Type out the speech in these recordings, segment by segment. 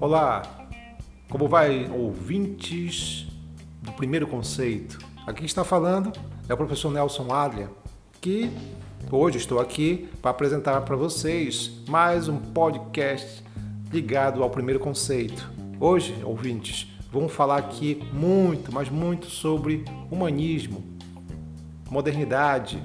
Olá, como vai, ouvintes do primeiro conceito? Aqui está falando é o professor Nelson Adria, que hoje estou aqui para apresentar para vocês mais um podcast ligado ao primeiro conceito. Hoje, ouvintes, vamos falar aqui muito, mas muito sobre humanismo, modernidade,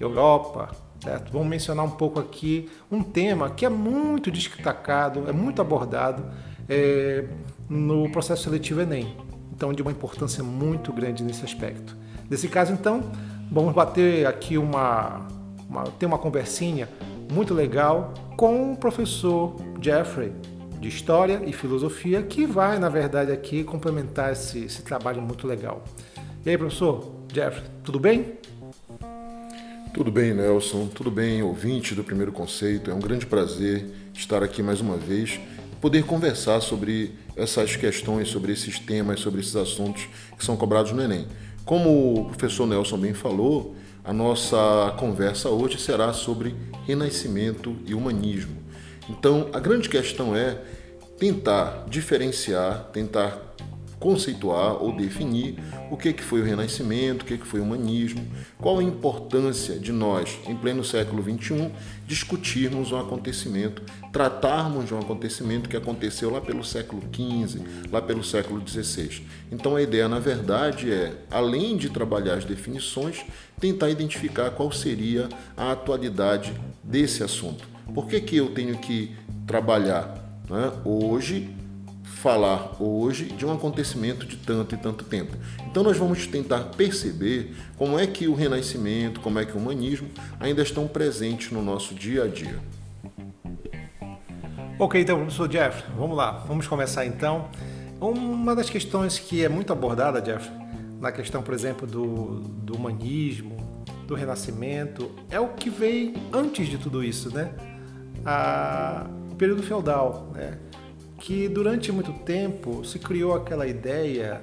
Europa, certo? Vamos mencionar um pouco aqui um tema que é muito destacado, é muito abordado é, no processo seletivo Enem. Então, de uma importância muito grande nesse aspecto. Nesse caso, então, vamos bater aqui uma, uma ter uma conversinha muito legal com o professor Jeffrey de História e Filosofia, que vai, na verdade, aqui complementar esse, esse trabalho muito legal. E aí, professor Jeffrey, tudo bem? Tudo bem, Nelson. Tudo bem, ouvinte do Primeiro Conceito. É um grande prazer estar aqui mais uma vez poder conversar sobre essas questões, sobre esses temas, sobre esses assuntos que são cobrados no Enem. Como o professor Nelson bem falou, a nossa conversa hoje será sobre renascimento e humanismo. Então, a grande questão é tentar diferenciar, tentar conceituar ou definir o que, que foi o Renascimento, o que, que foi o humanismo, qual a importância de nós, em pleno século XXI, discutirmos um acontecimento, tratarmos de um acontecimento que aconteceu lá pelo século XV, lá pelo século XVI. Então a ideia, na verdade, é, além de trabalhar as definições, tentar identificar qual seria a atualidade desse assunto. Por que, que eu tenho que trabalhar né, hoje falar hoje de um acontecimento de tanto e tanto tempo. Então nós vamos tentar perceber como é que o renascimento, como é que o humanismo ainda estão presentes no nosso dia a dia. Ok, então, professor Jeff, vamos lá, vamos começar então. Uma das questões que é muito abordada, Jeff, na questão, por exemplo, do, do humanismo, do renascimento, é o que veio antes de tudo isso, né? A, o período feudal, né? Que durante muito tempo se criou aquela ideia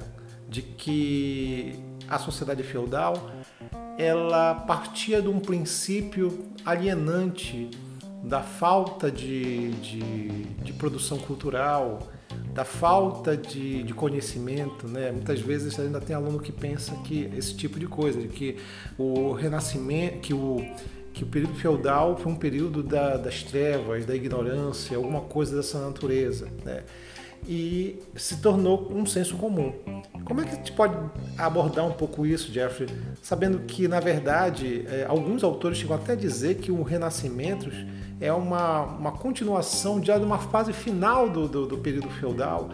de que a sociedade feudal ela partia de um princípio alienante da falta de, de, de produção cultural, da falta de, de, conhecimento, né? Muitas vezes ainda tem aluno que pensa que esse tipo de coisa, de que o renascimento, que o que o período feudal foi um período da, das trevas, da ignorância, alguma coisa dessa natureza, né? E se tornou um senso comum. Como é que a gente pode abordar um pouco isso, Jeffrey, sabendo que, na verdade, é, alguns autores chegam até a dizer que o Renascimento é uma, uma continuação de uma fase final do, do, do período feudal.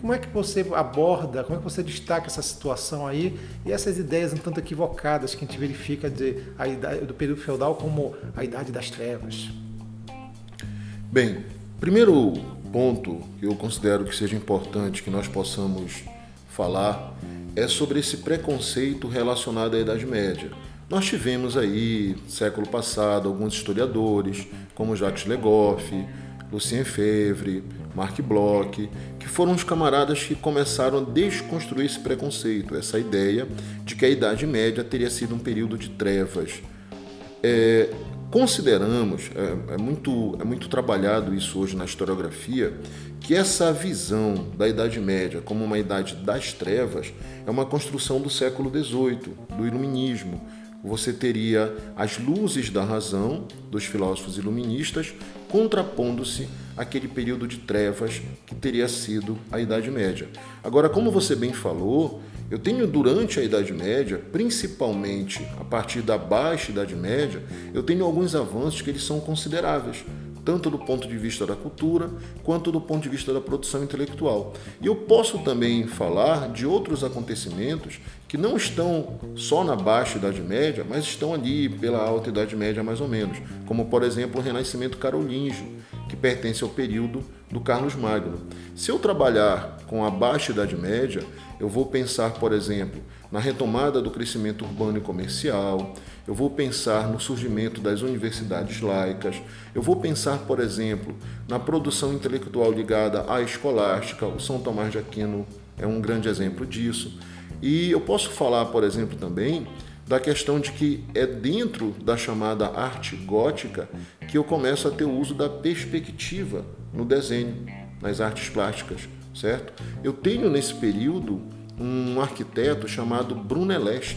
Como é que você aborda, como é que você destaca essa situação aí e essas ideias um tanto equivocadas que a gente verifica de, a idade, do período feudal como a idade das trevas? Bem, primeiro ponto que eu considero que seja importante que nós possamos falar é sobre esse preconceito relacionado à Idade Média. Nós tivemos aí, século passado, alguns historiadores, como Jacques Legoff, Lucien Febvre, Marc Bloch, que foram os camaradas que começaram a desconstruir esse preconceito, essa ideia de que a Idade Média teria sido um período de trevas. É, consideramos, é, é, muito, é muito trabalhado isso hoje na historiografia, que essa visão da Idade Média como uma idade das trevas é uma construção do século XVIII, do Iluminismo, você teria as luzes da razão dos filósofos iluministas contrapondo-se àquele período de trevas que teria sido a Idade Média. Agora, como você bem falou, eu tenho durante a Idade Média, principalmente a partir da baixa Idade Média, eu tenho alguns avanços que eles são consideráveis tanto do ponto de vista da cultura quanto do ponto de vista da produção intelectual. E eu posso também falar de outros acontecimentos que não estão só na baixa Idade Média, mas estão ali pela alta Idade Média mais ou menos, como por exemplo o Renascimento Carolíngio, que pertence ao período do Carlos Magno. Se eu trabalhar com a baixa Idade Média, eu vou pensar, por exemplo, na retomada do crescimento urbano e comercial, eu vou pensar no surgimento das universidades laicas, eu vou pensar, por exemplo, na produção intelectual ligada à escolástica, o São Tomás de Aquino é um grande exemplo disso. E eu posso falar, por exemplo, também da questão de que é dentro da chamada arte gótica que eu começo a ter o uso da perspectiva no desenho, nas artes plásticas, certo? Eu tenho nesse período um arquiteto chamado Brunelleschi,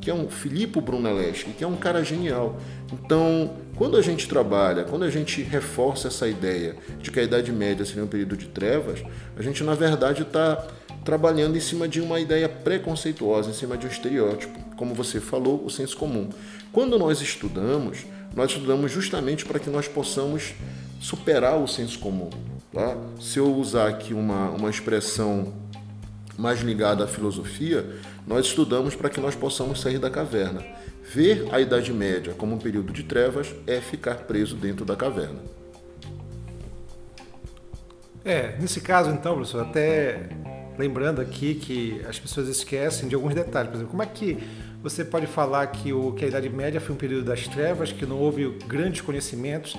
que é um Filippo Brunelleschi, que é um cara genial. Então, quando a gente trabalha, quando a gente reforça essa ideia de que a Idade Média seria um período de trevas, a gente na verdade está trabalhando em cima de uma ideia preconceituosa, em cima de um estereótipo, como você falou, o senso comum. Quando nós estudamos, nós estudamos justamente para que nós possamos superar o senso comum. Tá? Se eu usar aqui uma, uma expressão mais ligada à filosofia, nós estudamos para que nós possamos sair da caverna. Ver a Idade Média como um período de trevas é ficar preso dentro da caverna. É, nesse caso então, professor, até lembrando aqui que as pessoas esquecem de alguns detalhes. Por exemplo, como é que você pode falar que, o, que a Idade Média foi um período das trevas, que não houve grandes conhecimentos,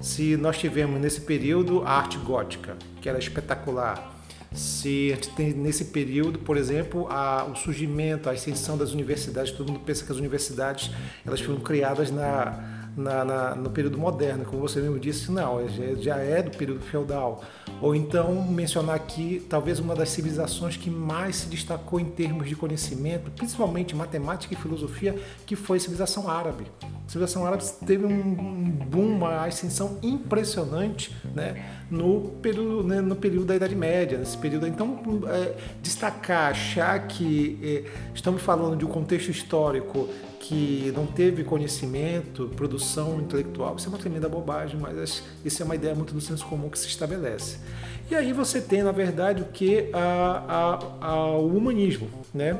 se nós tivemos nesse período a arte gótica, que era espetacular, se tem nesse período, por exemplo, a, o surgimento, a ascensão das universidades, todo mundo pensa que as universidades elas foram criadas na na, na, no período moderno, como você mesmo disse, não, já, já é do período feudal. Ou então mencionar aqui talvez uma das civilizações que mais se destacou em termos de conhecimento, principalmente matemática e filosofia, que foi a civilização árabe. A civilização árabe teve um boom, uma ascensão impressionante né, no, período, né, no período da Idade Média, nesse período. Então, é, destacar, achar que é, estamos falando de um contexto histórico que não teve conhecimento, produção intelectual, isso é uma tremenda bobagem, mas isso é uma ideia muito do senso comum que se estabelece. E aí você tem, na verdade, o que a, a, a, o humanismo, né?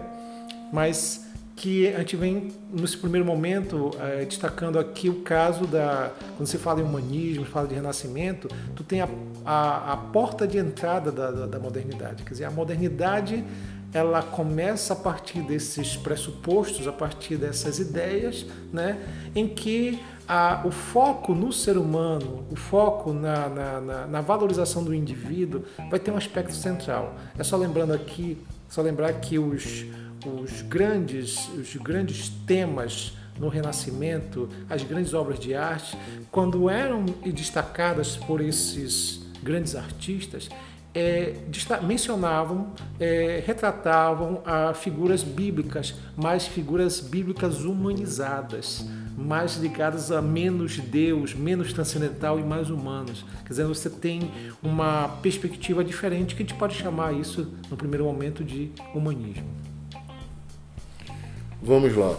Mas que a gente vem nesse primeiro momento é, destacando aqui o caso da quando se fala em humanismo, fala de renascimento, tu tem a, a, a porta de entrada da, da, da modernidade, quer dizer, a modernidade ela começa a partir desses pressupostos, a partir dessas ideias, né, em que a, o foco no ser humano, o foco na, na, na, na, valorização do indivíduo vai ter um aspecto central. É só lembrando aqui, só lembrar que os, os, grandes, os grandes temas no Renascimento, as grandes obras de arte, quando eram destacadas por esses grandes artistas, é, mencionavam, é, retratavam a figuras bíblicas, mais figuras bíblicas humanizadas, mais ligadas a menos Deus, menos transcendental e mais humanos. Quer dizer, você tem uma perspectiva diferente que a gente pode chamar isso, no primeiro momento, de humanismo. Vamos lá.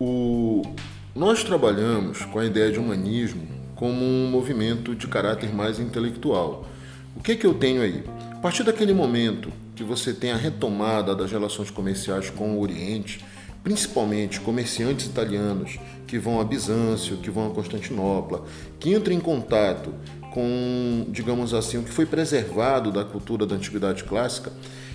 O... Nós trabalhamos com a ideia de humanismo como um movimento de caráter mais intelectual o que, que eu tenho aí? A partir daquele momento que você tem a retomada das relações comerciais com o Oriente, principalmente comerciantes italianos que vão a Bizâncio, que vão a Constantinopla, que entram em contato com, digamos assim, o que foi preservado da cultura da antiguidade clássica,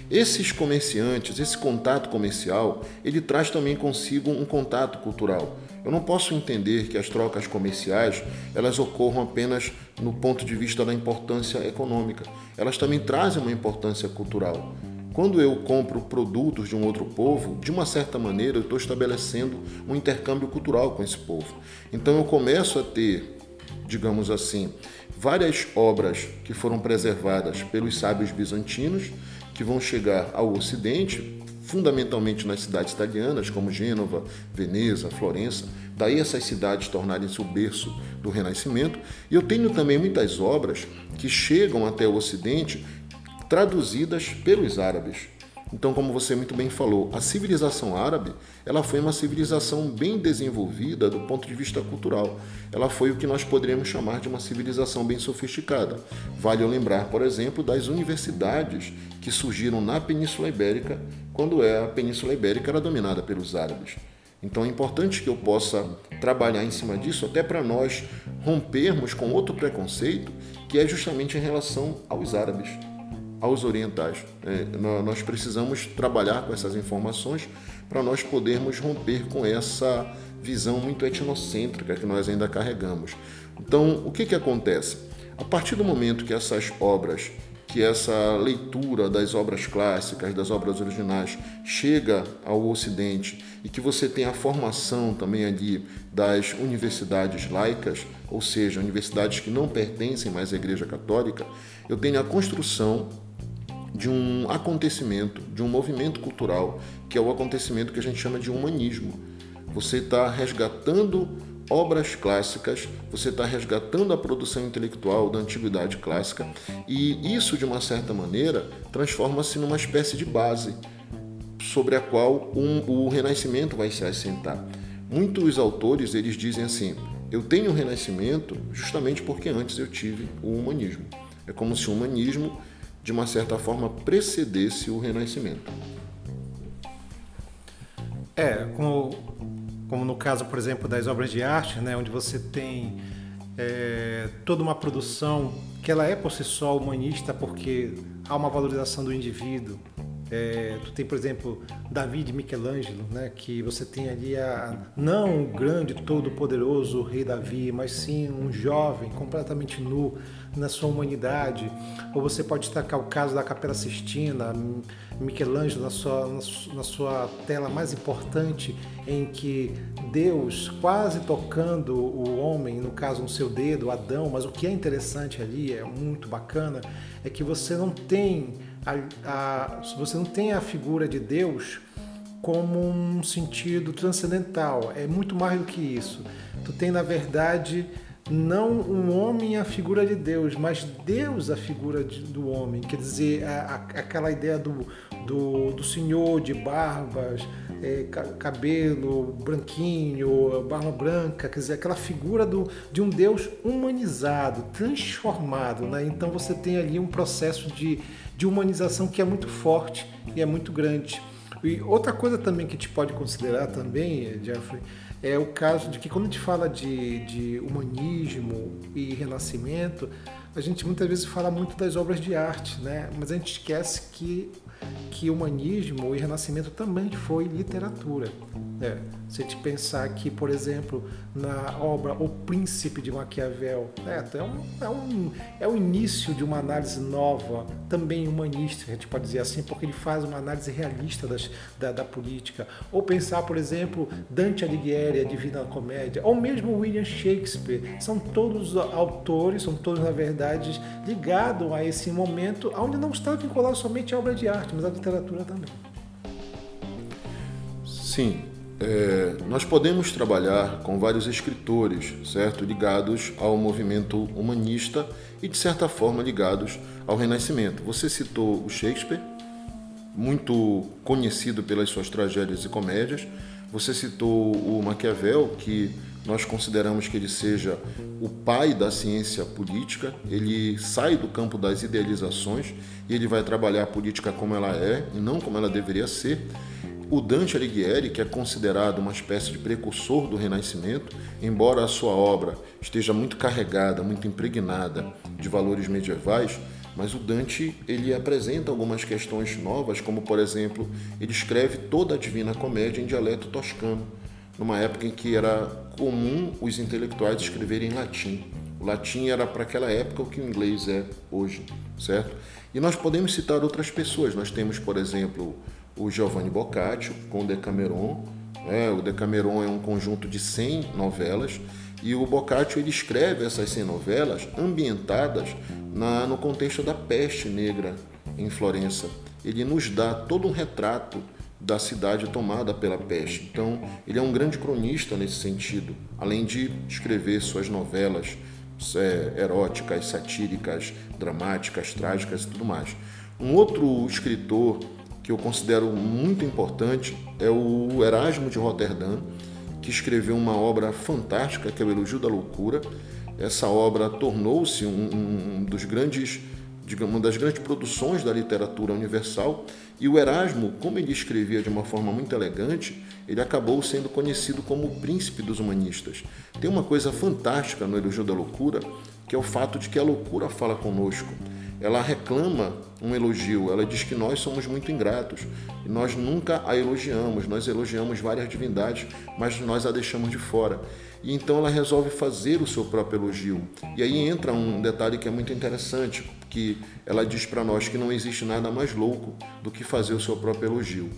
esses comerciantes, esse contato comercial, ele traz também consigo um contato cultural. Eu não posso entender que as trocas comerciais elas ocorram apenas no ponto de vista da importância econômica. Elas também trazem uma importância cultural. Quando eu compro produtos de um outro povo, de uma certa maneira eu estou estabelecendo um intercâmbio cultural com esse povo. Então eu começo a ter, digamos assim, várias obras que foram preservadas pelos sábios bizantinos, que vão chegar ao Ocidente, fundamentalmente nas cidades italianas, como Gênova, Veneza, Florença. Daí essas cidades tornarem-se o berço do Renascimento. E eu tenho também muitas obras que chegam até o Ocidente traduzidas pelos árabes. Então, como você muito bem falou, a civilização árabe, ela foi uma civilização bem desenvolvida do ponto de vista cultural. Ela foi o que nós poderíamos chamar de uma civilização bem sofisticada. Vale lembrar, por exemplo, das universidades que surgiram na Península Ibérica, quando é a Península Ibérica era dominada pelos árabes. Então é importante que eu possa trabalhar em cima disso, até para nós rompermos com outro preconceito, que é justamente em relação aos árabes aos orientais. É, nós precisamos trabalhar com essas informações para nós podermos romper com essa visão muito etnocêntrica que nós ainda carregamos. Então, o que, que acontece? A partir do momento que essas obras que essa leitura das obras clássicas, das obras originais, chega ao Ocidente e que você tem a formação também ali das universidades laicas, ou seja, universidades que não pertencem mais à Igreja Católica, eu tenho a construção de um acontecimento, de um movimento cultural, que é o acontecimento que a gente chama de humanismo. Você está resgatando obras clássicas, você está resgatando a produção intelectual da antiguidade clássica e isso, de uma certa maneira, transforma-se numa espécie de base sobre a qual um, o Renascimento vai se assentar. Muitos autores eles dizem assim: eu tenho o Renascimento justamente porque antes eu tive o humanismo. É como se o humanismo, de uma certa forma, precedesse o Renascimento. É, como como no caso, por exemplo, das obras de arte, né, onde você tem é, toda uma produção que ela é por si só humanista, porque há uma valorização do indivíduo. É, tu tem, por exemplo, Davi de Michelangelo, né, que você tem ali a, não o grande, todo-poderoso rei Davi, mas sim um jovem completamente nu na sua humanidade. Ou você pode destacar o caso da Capela Sistina, Michelangelo na sua, na sua tela mais importante, em que Deus quase tocando o homem, no caso no seu dedo, Adão, mas o que é interessante ali, é muito bacana, é que você não tem a, a, você não tem a figura de Deus como um sentido transcendental, é muito mais do que isso. Tu tem, na verdade, não um homem a figura de Deus, mas Deus a figura de, do homem. Quer dizer, a, a, aquela ideia do, do, do senhor de barbas, é, cabelo branquinho, barba branca, quer dizer, aquela figura do, de um Deus humanizado, transformado. Né? Então você tem ali um processo de, de humanização que é muito forte e é muito grande. E outra coisa também que a gente pode considerar também, Jeffrey, é o caso de que quando a gente fala de, de humanismo e renascimento, a gente muitas vezes fala muito das obras de arte, né? mas a gente esquece que que humanismo e renascimento também foi literatura. É, se te pensar que, por exemplo, na obra O Príncipe de Maquiavel, é, é, um, é, um, é o início de uma análise nova, também humanista, a gente pode dizer assim, porque ele faz uma análise realista das, da, da política. Ou pensar, por exemplo, Dante Alighieri, a Divina Comédia, ou mesmo William Shakespeare, são todos autores, são todos, na verdade, ligados a esse momento onde não está vinculado somente à obra de arte, mas à literatura também. Sim, é, nós podemos trabalhar com vários escritores, certo, ligados ao movimento humanista e de certa forma ligados ao Renascimento. Você citou o Shakespeare, muito conhecido pelas suas tragédias e comédias. Você citou o Maquiavel, que nós consideramos que ele seja o pai da ciência política. Ele sai do campo das idealizações e ele vai trabalhar a política como ela é e não como ela deveria ser. O Dante Alighieri, que é considerado uma espécie de precursor do Renascimento, embora a sua obra esteja muito carregada, muito impregnada de valores medievais, mas o Dante ele apresenta algumas questões novas, como por exemplo, ele escreve toda a Divina Comédia em dialeto toscano, numa época em que era comum os intelectuais escreverem em latim. O latim era para aquela época o que o inglês é hoje, certo? E nós podemos citar outras pessoas. Nós temos, por exemplo, o Giovanni Boccaccio com o Decameron. Né? O Decameron é um conjunto de 100 novelas e o Boccaccio ele escreve essas 100 novelas ambientadas na, no contexto da peste negra em Florença. Ele nos dá todo um retrato da cidade tomada pela peste. Então, ele é um grande cronista nesse sentido, além de escrever suas novelas é, eróticas, satíricas, dramáticas, trágicas e tudo mais. Um outro escritor que eu considero muito importante é o Erasmo de Roterdã, que escreveu uma obra fantástica, que é o Elogio da Loucura. Essa obra tornou-se um, um, dos grandes, digamos, uma das grandes produções da literatura universal. E o Erasmo, como ele escrevia de uma forma muito elegante, ele acabou sendo conhecido como o príncipe dos humanistas. Tem uma coisa fantástica no Elogio da Loucura, que é o fato de que a loucura fala conosco ela reclama um elogio, ela diz que nós somos muito ingratos e nós nunca a elogiamos, nós elogiamos várias divindades, mas nós a deixamos de fora. E então ela resolve fazer o seu próprio elogio. E aí entra um detalhe que é muito interessante, que ela diz para nós que não existe nada mais louco do que fazer o seu próprio elogio.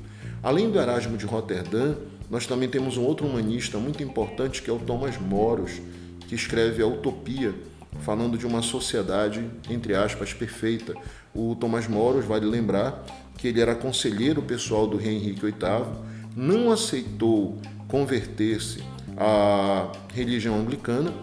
Além do Erasmo de Roterdã, nós também temos um outro humanista muito importante que é o Thomas Moros, que escreve a Utopia, falando de uma sociedade, entre aspas, perfeita. O Thomas Moros, vale lembrar, que ele era conselheiro pessoal do rei Henrique VIII, não aceitou converter-se à religião anglicana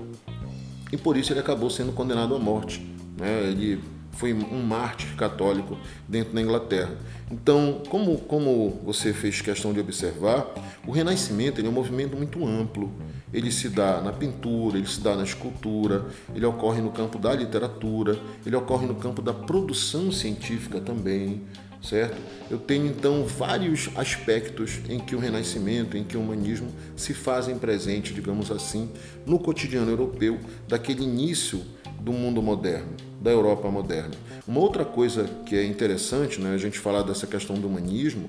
e por isso ele acabou sendo condenado à morte. Né? Ele foi um mártir católico dentro da Inglaterra. Então, como, como você fez questão de observar, o Renascimento é um movimento muito amplo. Ele se dá na pintura, ele se dá na escultura, ele ocorre no campo da literatura, ele ocorre no campo da produção científica também, certo? Eu tenho então vários aspectos em que o Renascimento, em que o humanismo se fazem presente, digamos assim, no cotidiano europeu, daquele início do mundo moderno, da Europa moderna. Uma outra coisa que é interessante, né, a gente falar dessa questão do humanismo,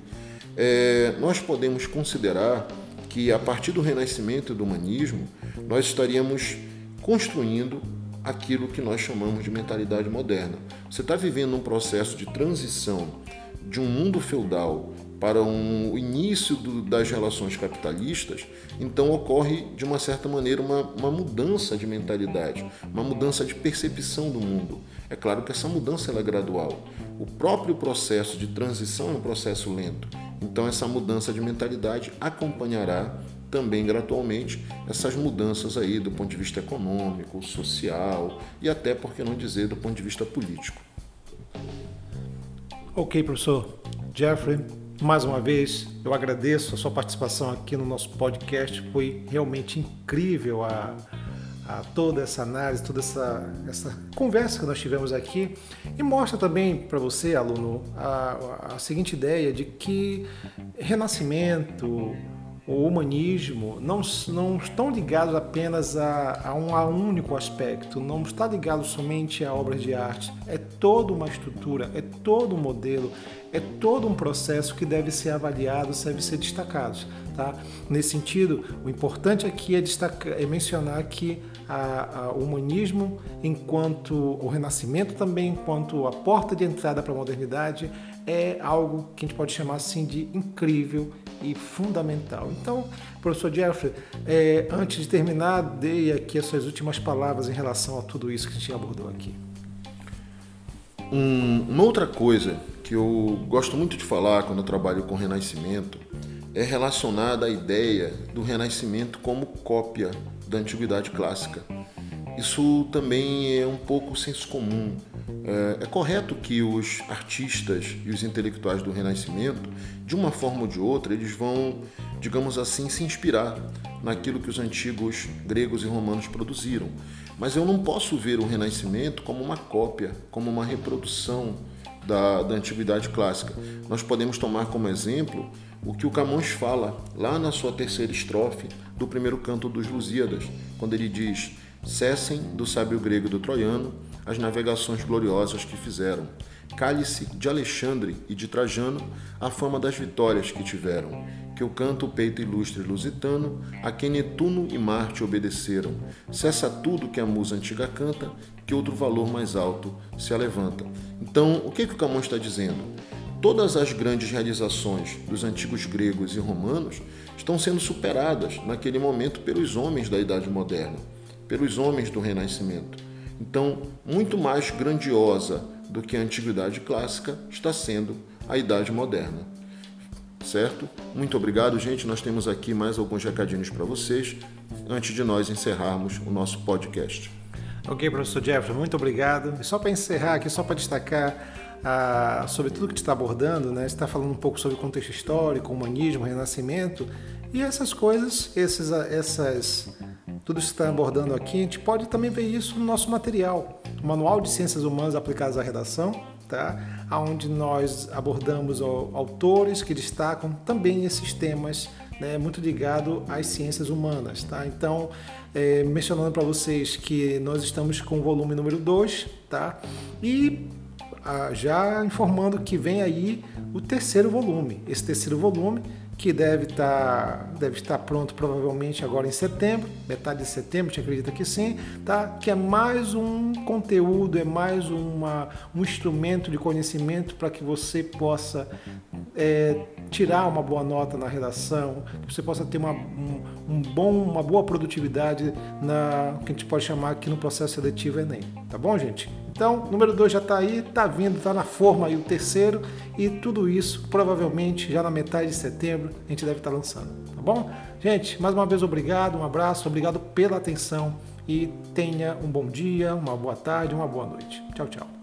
é, nós podemos considerar que a partir do Renascimento do humanismo, nós estaríamos construindo aquilo que nós chamamos de mentalidade moderna. Você está vivendo um processo de transição de um mundo feudal para um, o início do, das relações capitalistas, então ocorre de uma certa maneira uma, uma mudança de mentalidade, uma mudança de percepção do mundo. É claro que essa mudança é gradual. O próprio processo de transição é um processo lento. Então essa mudança de mentalidade acompanhará também gradualmente essas mudanças aí do ponto de vista econômico, social e até, por que não dizer, do ponto de vista político. Ok, professor. Jeffrey, mais uma vez, eu agradeço a sua participação aqui no nosso podcast. Foi realmente incrível a, a toda essa análise, toda essa, essa conversa que nós tivemos aqui. E mostra também para você, aluno, a, a seguinte ideia de que renascimento, o humanismo não, não estão ligados apenas a, a, um, a um único aspecto, não está ligado somente a obras de arte. É toda uma estrutura, é todo um modelo, é todo um processo que deve ser avaliado, deve ser destacado. Tá? Nesse sentido, o importante aqui é, destacar, é mencionar que a, a, o humanismo, enquanto o renascimento também, enquanto a porta de entrada para a modernidade, é algo que a gente pode chamar assim de incrível e fundamental. Então, professor Jeffrey, é, antes de terminar, dei aqui as suas últimas palavras em relação a tudo isso que a gente abordou aqui. Um, uma outra coisa que eu gosto muito de falar quando eu trabalho com Renascimento é relacionada à ideia do Renascimento como cópia da Antiguidade Clássica. Isso também é um pouco senso comum. É, é, correto que os artistas e os intelectuais do Renascimento, de uma forma ou de outra, eles vão, digamos assim, se inspirar naquilo que os antigos gregos e romanos produziram. Mas eu não posso ver o Renascimento como uma cópia, como uma reprodução da, da Antiguidade Clássica. Nós podemos tomar como exemplo o que o Camões fala lá na sua terceira estrofe do primeiro canto dos Lusíadas, quando ele diz Cessem do sábio grego do troiano as navegações gloriosas que fizeram. Cale-se de Alexandre e de Trajano a fama das vitórias que tiveram. Que o canto o peito ilustre lusitano, a quem Netuno e Marte obedeceram. Cessa tudo que a musa antiga canta, que outro valor mais alto se alevanta. Então, o que, que o Camões está dizendo? Todas as grandes realizações dos antigos gregos e romanos estão sendo superadas naquele momento pelos homens da Idade Moderna pelos homens do Renascimento. Então, muito mais grandiosa do que a antiguidade clássica está sendo a idade moderna. Certo? Muito obrigado, gente. Nós temos aqui mais alguns recadinhos para vocês antes de nós encerrarmos o nosso podcast. Ok, professor Jeffrey, muito obrigado. E só para encerrar aqui, só para destacar ah, sobre tudo que está abordando, né? Está falando um pouco sobre contexto histórico, humanismo, renascimento e essas coisas, esses, essas tudo isso que está abordando aqui, a gente pode também ver isso no nosso material, o Manual de Ciências Humanas Aplicadas à Redação, tá? onde nós abordamos autores que destacam também esses temas né, muito ligado às ciências humanas. Tá? Então, é, mencionando para vocês que nós estamos com o volume número 2, tá? e ah, já informando que vem aí o terceiro volume. Esse terceiro volume que deve estar, tá, deve estar pronto provavelmente agora em setembro, metade de setembro, a gente acredita que sim, tá? que é mais um conteúdo, é mais uma, um instrumento de conhecimento para que você possa é, tirar uma boa nota na redação, que você possa ter uma, um, um, bom, uma boa produtividade na que a gente pode chamar aqui no processo seletivo Enem. Tá bom, gente? Então, número 2 já está aí, está vindo, está na forma aí o terceiro e tudo isso provavelmente já na metade de setembro a gente deve estar tá lançando, tá bom? Gente, mais uma vez obrigado, um abraço, obrigado pela atenção e tenha um bom dia, uma boa tarde, uma boa noite. Tchau, tchau.